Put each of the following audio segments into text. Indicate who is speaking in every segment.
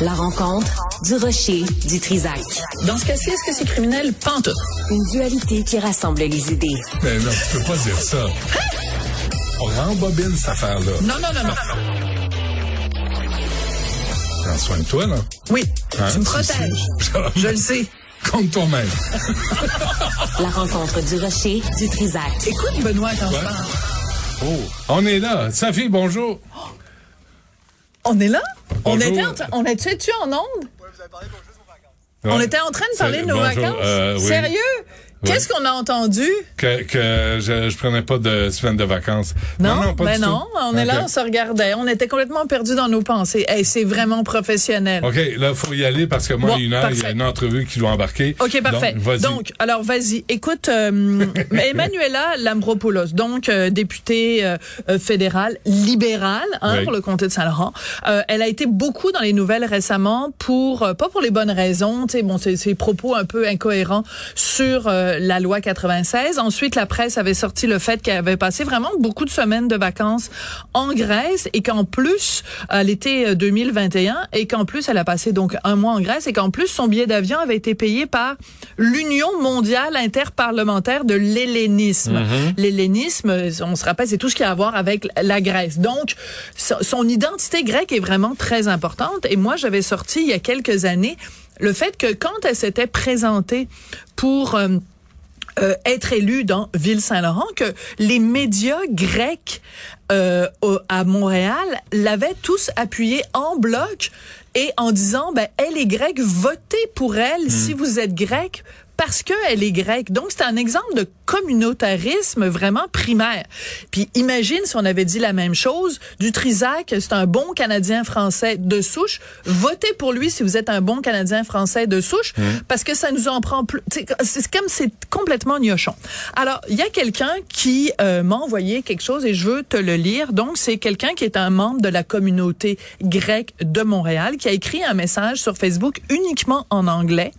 Speaker 1: La rencontre du rocher du Trisac.
Speaker 2: Dans ce cas-ci, est-ce que c'est criminel? Pente.
Speaker 1: Une dualité qui rassemble les idées.
Speaker 3: Mais non, tu peux pas dire ça. On rembobine cette affaire-là.
Speaker 2: Non, non, non, non.
Speaker 3: Prends soin de toi, là.
Speaker 2: Oui,
Speaker 3: Hein,
Speaker 2: tu me protèges. Je le sais.
Speaker 3: Compte toi-même.
Speaker 1: La rencontre du rocher du Trisac.
Speaker 2: Écoute, Benoît, quand je
Speaker 3: Ouais.
Speaker 2: parle.
Speaker 3: Oh, on est là. Sophie, bonjour.
Speaker 2: On est là? On était en train- on était-tu en onde? On
Speaker 3: Ouais.
Speaker 2: était en train de parler de nos
Speaker 3: Bonjour,
Speaker 2: vacances?
Speaker 3: euh, oui.
Speaker 2: Sérieux? Qu'est-ce qu'on a entendu?
Speaker 3: Que, que je, je prenais pas de semaine de vacances.
Speaker 2: Non,
Speaker 3: pas
Speaker 2: ben
Speaker 3: du
Speaker 2: non.
Speaker 3: tout.
Speaker 2: On est là, on se regardait. On était complètement perdus dans nos pensées. Hey, c'est vraiment professionnel.
Speaker 3: OK, là, il faut y aller parce que moi,
Speaker 2: Bon,
Speaker 3: une heure, il y a une entrevue qui doit embarquer.
Speaker 2: OK, parfait.
Speaker 3: Donc, vas-y.
Speaker 2: Donc, alors vas-y. Écoute, euh, Emmanuela Lambropoulos, donc euh, députée euh, euh, fédérale libérale hein,
Speaker 3: Oui.
Speaker 2: pour le comté de Saint-Laurent, euh, elle a été beaucoup dans les nouvelles récemment pour euh, pas pour les bonnes raisons, tu sais, bon, ses propos un peu incohérents sur euh, la loi 96. Ensuite, la presse avait sorti le fait qu'elle avait passé vraiment beaucoup de semaines de vacances en Grèce et qu'en plus, à l'été euh, 2021, et qu'en plus, elle a passé donc un mois en Grèce et qu'en plus, son billet d'avion avait été payé par l'Union mondiale interparlementaire de l'hellénisme. L'hellénisme, euh, on se rappelle, c'est tout ce qui a à voir avec la Grèce. Donc, so- son identité grecque est vraiment très importante. Et moi, j'avais sorti il y a quelques années le fait que quand elle s'était présentée pour... euh, euh, être élue dans Ville-Saint-Laurent, que les médias grecs euh, au- à Montréal l'avaient tous appuyé en bloc et en disant, ben, elle est grecque, votez pour elle. Si vous êtes grec parce qu'elle est grecque. Donc, c'est un exemple de communautarisme vraiment primaire. Puis, imagine si on avait dit la même chose du Trisac, c'est un bon Canadien français de souche. Votez pour lui si vous êtes un bon Canadien français de souche, parce que ça nous en prend plus. C'est comme c'est complètement gnochon. Alors, il y a quelqu'un qui euh, m'a envoyé quelque chose et je veux te le lire. Donc, c'est quelqu'un qui est un membre de la communauté grecque de Montréal qui a écrit un message sur Facebook uniquement en anglais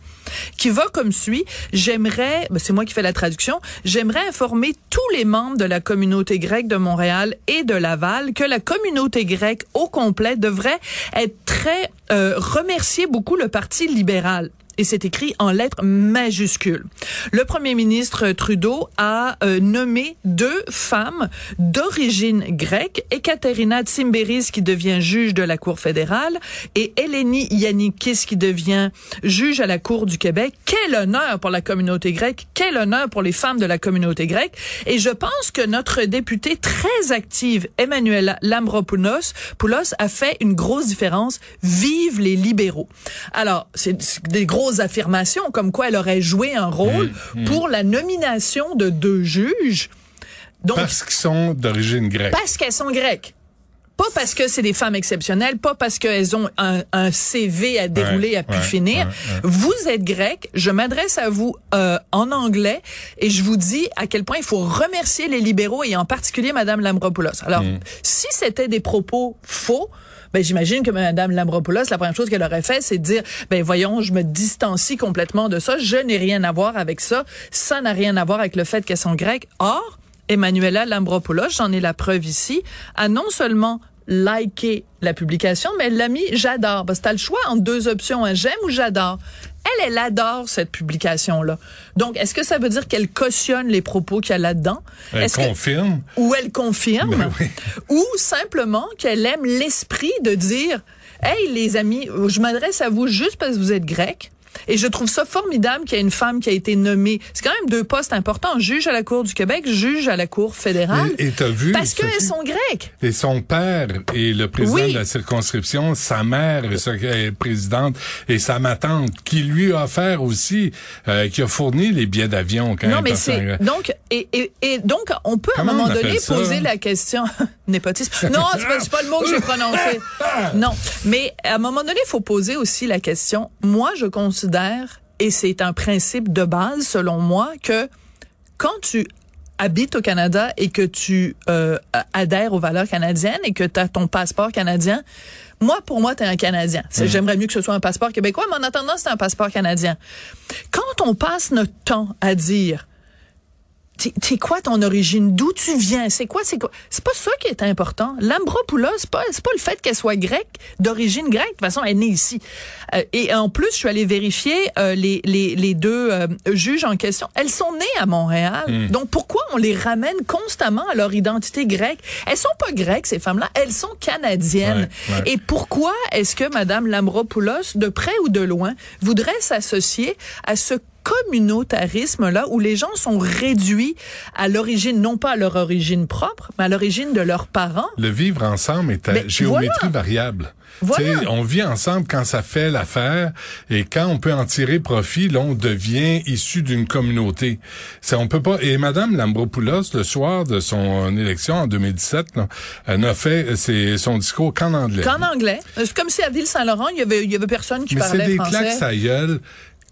Speaker 2: qui va comme suit. J'aimerais, ben, c'est moi qui fais la traduction, j'aimerais informer tous les membres de la communauté grecque de Montréal et de Laval que la communauté grecque au complet devrait être très euh, remercier beaucoup le Parti libéral et c'est écrit en lettres majuscules. Le premier ministre Trudeau a euh, nommé deux femmes d'origine grecque, Ekaterina Tsimberis qui devient juge de la Cour fédérale et Eleni Yannikis qui devient juge à la Cour du Québec. Quel honneur pour la communauté grecque, quel honneur pour les femmes de la communauté grecque. Et je pense que notre députée très active, Emmanuela Lambropoulos, Poulos, a fait une grosse différence. Vive les libéraux. Alors, c'est des grosses affirmations comme quoi elle aurait joué un rôle pour la nomination de deux juges. Donc,
Speaker 3: Parce qu'ils sont d'origine grecque.
Speaker 2: parce qu'elles sont grecques. Pas parce que c'est des femmes exceptionnelles, pas parce qu'elles ont un, un CV à dérouler
Speaker 3: Ouais,
Speaker 2: à pu
Speaker 3: ouais,
Speaker 2: finir.
Speaker 3: ouais.
Speaker 2: Vous êtes grec, je m'adresse à vous euh, en anglais et je vous dis à quel point il faut remercier les libéraux et en particulier Madame Lambropoulos. Alors,
Speaker 3: Mm.
Speaker 2: si c'était des propos faux, ben j'imagine que Madame Lambropoulos, la première chose qu'elle aurait fait, c'est de dire, ben voyons, je me distancie complètement de ça, je n'ai rien à voir avec ça, ça n'a rien à voir avec le fait qu'elles sont grecques. Or, Emmanuela Lambropoulos, j'en ai la preuve ici, a non seulement liké la publication, mais elle l'a mis j'adore. Parce que t'as le choix entre deux options, un j'aime ou j'adore. Elle, elle adore cette publication-là. Donc, est-ce que ça veut dire qu'elle cautionne les propos qu'il y a là-dedans?
Speaker 3: Elle
Speaker 2: que-
Speaker 3: confirme.
Speaker 2: ou elle confirme,
Speaker 3: Ben oui.
Speaker 2: ou simplement qu'elle aime l'esprit de dire, hey les amis, je m'adresse à vous juste parce que vous êtes grec. Et je trouve ça formidable qu'il y ait une femme qui a été nommée. C'est quand même deux postes importants. Juge à la Cour du Québec, juge à la Cour fédérale.
Speaker 3: Et- t'as vu,
Speaker 2: Parce qu'elles sont grecques.
Speaker 3: Et son père est le président
Speaker 2: Oui.
Speaker 3: de la circonscription, sa mère est présidente et sa ma tante qui lui a offert aussi, euh, qui a fourni les billets d'avion quand
Speaker 2: Non,
Speaker 3: elle
Speaker 2: mais c'est donc et, et, et donc on peut
Speaker 3: Comment
Speaker 2: à un moment donné poser la question népotisme. Non, c'est pas, c'est pas le mot que j'ai prononcé. Non, mais à un moment donné, il faut poser aussi la question. Moi, je considère et c'est un principe de base selon moi que quand tu habites au Canada et que tu euh, adhères aux valeurs canadiennes et que tu as ton passeport canadien, moi, pour moi, tu es un Canadien. C'est- J'aimerais mieux que ce soit un passeport québécois, mais en attendant, c'est un passeport canadien. Quand on passe notre temps à dire t'es quoi ton origine? D'où tu viens? C'est quoi? C'est quoi? C'est pas ça qui est important. Lambropoulos, c'est pas, c'est pas le fait qu'elle soit grecque, d'origine grecque. De toute façon, elle est née ici. Euh, et en plus, je suis allée vérifier euh, les, les, les deux euh, juges en question. Elles sont nées à Montréal. Hmm. Donc, pourquoi on les ramène constamment à leur identité grecque? Elles sont pas grecques, ces femmes-là. Elles sont canadiennes. Et pourquoi est-ce que Madame Lambropoulos, de près ou de loin, voudrait s'associer à ce communautarisme-là où les gens sont réduits à l'origine, non pas à leur origine propre, mais à l'origine de leurs parents.
Speaker 3: Le vivre ensemble est à géométrie variable. Voilà. On vit ensemble quand ça fait l'affaire et quand on peut en tirer profit, là, on devient issu d'une communauté. Ça, on peut pas. Et Madame Lambropoulos, le soir de son élection en 2017, là, elle n'a fait son discours qu'en anglais.
Speaker 2: Qu'en anglais. C'est comme si à Ville-Saint-Laurent, il y avait, il y avait personne qui parlait français.
Speaker 3: Mais c'est des claques à gueule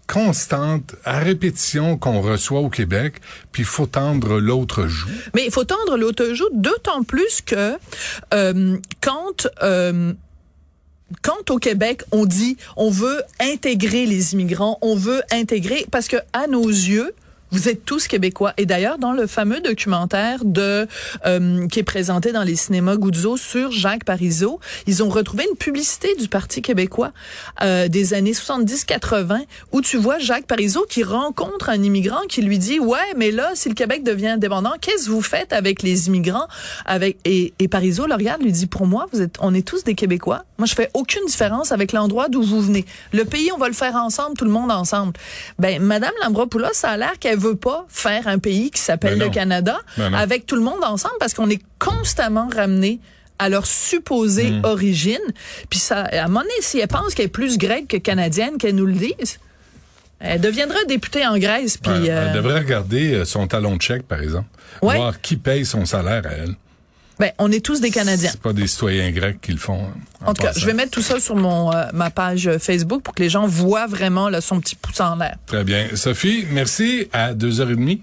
Speaker 3: constante, à répétition qu'on reçoit au Québec, puis il faut tendre l'autre joue.
Speaker 2: Mais il faut tendre l'autre joue, d'autant plus que euh, quand euh, quand au Québec on dit on veut intégrer les immigrants, on veut intégrer parce que à nos yeux vous êtes tous québécois. Et d'ailleurs, dans le fameux documentaire de euh, qui est présenté dans les cinémas Guzzo sur Jacques Parizeau, ils ont retrouvé une publicité du Parti québécois euh, des années 70-80 où tu vois Jacques Parizeau qui rencontre un immigrant qui lui dit ouais, mais là, si le Québec devient indépendant, qu'est-ce que vous faites avec les immigrants et, et Parizeau le regarde, lui dit pour moi, vous êtes, on est tous des Québécois. Moi, je fais aucune différence avec l'endroit d'où vous venez. Le pays, on va le faire ensemble, tout le monde ensemble. Ben, Madame Lambropoulos, ça a l'air qu'elle veut pas faire un pays qui s'appelle ben le Canada ben avec tout le monde ensemble parce qu'on est constamment ramené à leur supposée hmm. origine. Puis ça, à un moment donné, si elle pense qu'elle est plus grecque que canadienne, qu'elle nous le dise. Elle deviendra députée en Grèce. Puis,
Speaker 3: Elle euh, devrait regarder euh, son talon de chèque, par exemple. Voir qui paye son salaire à elle.
Speaker 2: Ben, on est tous des Canadiens.
Speaker 3: C'est pas des citoyens grecs qui le font.
Speaker 2: Hein, en, tout cas, je vais mettre tout ça sur mon euh, ma page euh, Facebook pour que les gens voient vraiment là, son petit pouce en l'air.
Speaker 3: Très bien. Sophie, merci. À deux heures et demie.